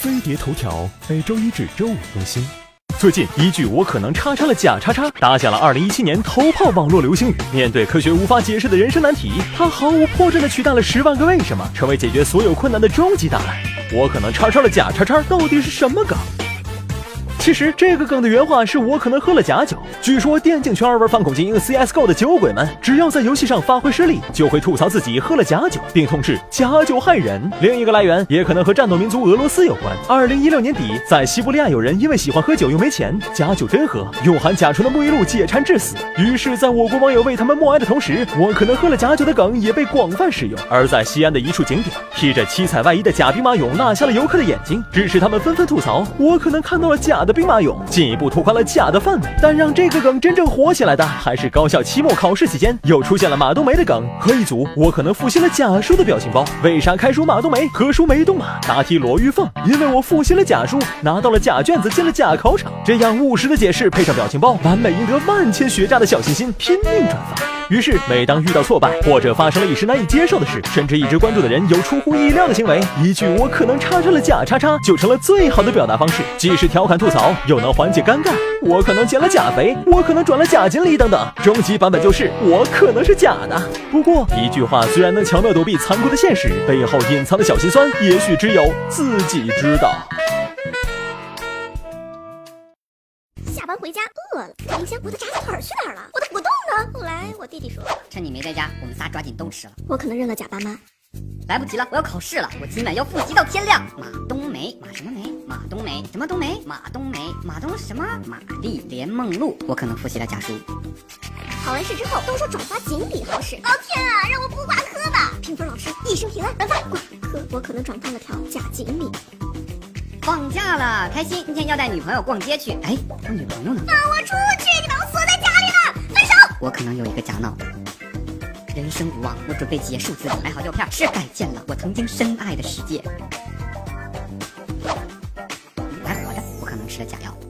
飞碟头条每周一至周五更新。最近一句“我可能叉叉了假叉叉”打响了2017年头炮网络流行语。面对科学无法解释的人生难题，他毫无破绽的取代了十万个为什么，成为解决所有困难的终极答案。我可能叉叉了假叉叉，到底是什么梗？其实这个梗的原话是我可能喝了假酒。据说电竞圈玩反恐精英 CSGO 的酒鬼们，只要在游戏上发挥失利，就会吐槽自己喝了假酒，并痛斥假酒害人。另一个来源也可能和战斗民族俄罗斯有关。二零一六年底，在西伯利亚有人因为喜欢喝酒又没钱，假酒真喝，用含甲醇的沐浴露解馋致死。于是，在我国网友为他们默哀的同时，我可能喝了假酒的梗也被广泛使用。而在西安的一处景点，披着七彩外衣的假兵马俑辣瞎了游客的眼睛，致使他们纷纷吐槽：我可能看到了假的。兵马俑进一步拓宽了假的范围，但让这个梗真正火起来的，还是高校期末考试期间又出现了马冬梅的梗和一组我可能复习了假书的表情包。为啥开书马冬梅，合书没动马？答题罗玉凤，因为我复习了假书，拿到了假卷子，进了假考场。这样务实的解释配上表情包，完美赢得万千学渣的小心心，拼命转发。于是，每当遇到挫败或者发生了一时难以接受的事，甚至一直关注的人有出乎意料的行为，一句“我可能插上了假叉叉”就成了最好的表达方式，既是调侃吐槽，又能缓解尴尬。我可能减了假肥，我可能转了假锦鲤等等，终极版本就是我可能是假的。不过，一句话虽然能巧妙躲避残酷的现实，背后隐藏的小心酸，也许只有自己知道。下班回家饿了，冰箱我的炸鸡腿去哪儿了？我的果冻呢？后来我弟弟说，趁你没在家，我们仨抓紧都吃了。我可能认了假爸妈，来不及了，我要考试了，我今晚要复习到天亮。马冬梅，马什么梅？马冬梅，什么冬梅？马冬梅，马冬什么？玛丽莲梦露，我可能复习了假书。考完试之后都说转发锦鲤好使，老天啊，让我不挂科吧！评分老师一生平安，转发挂科，我可能转发了条假锦鲤。放假了，开心！今天要带女朋友逛街去。哎，我女朋友呢？放我出去！你把我锁在家里了！分手！我可能有一个假脑。人生无望，我准备结束自己。买好药片，是改见了我曾经深爱的世界。来活着，我可能吃了假药。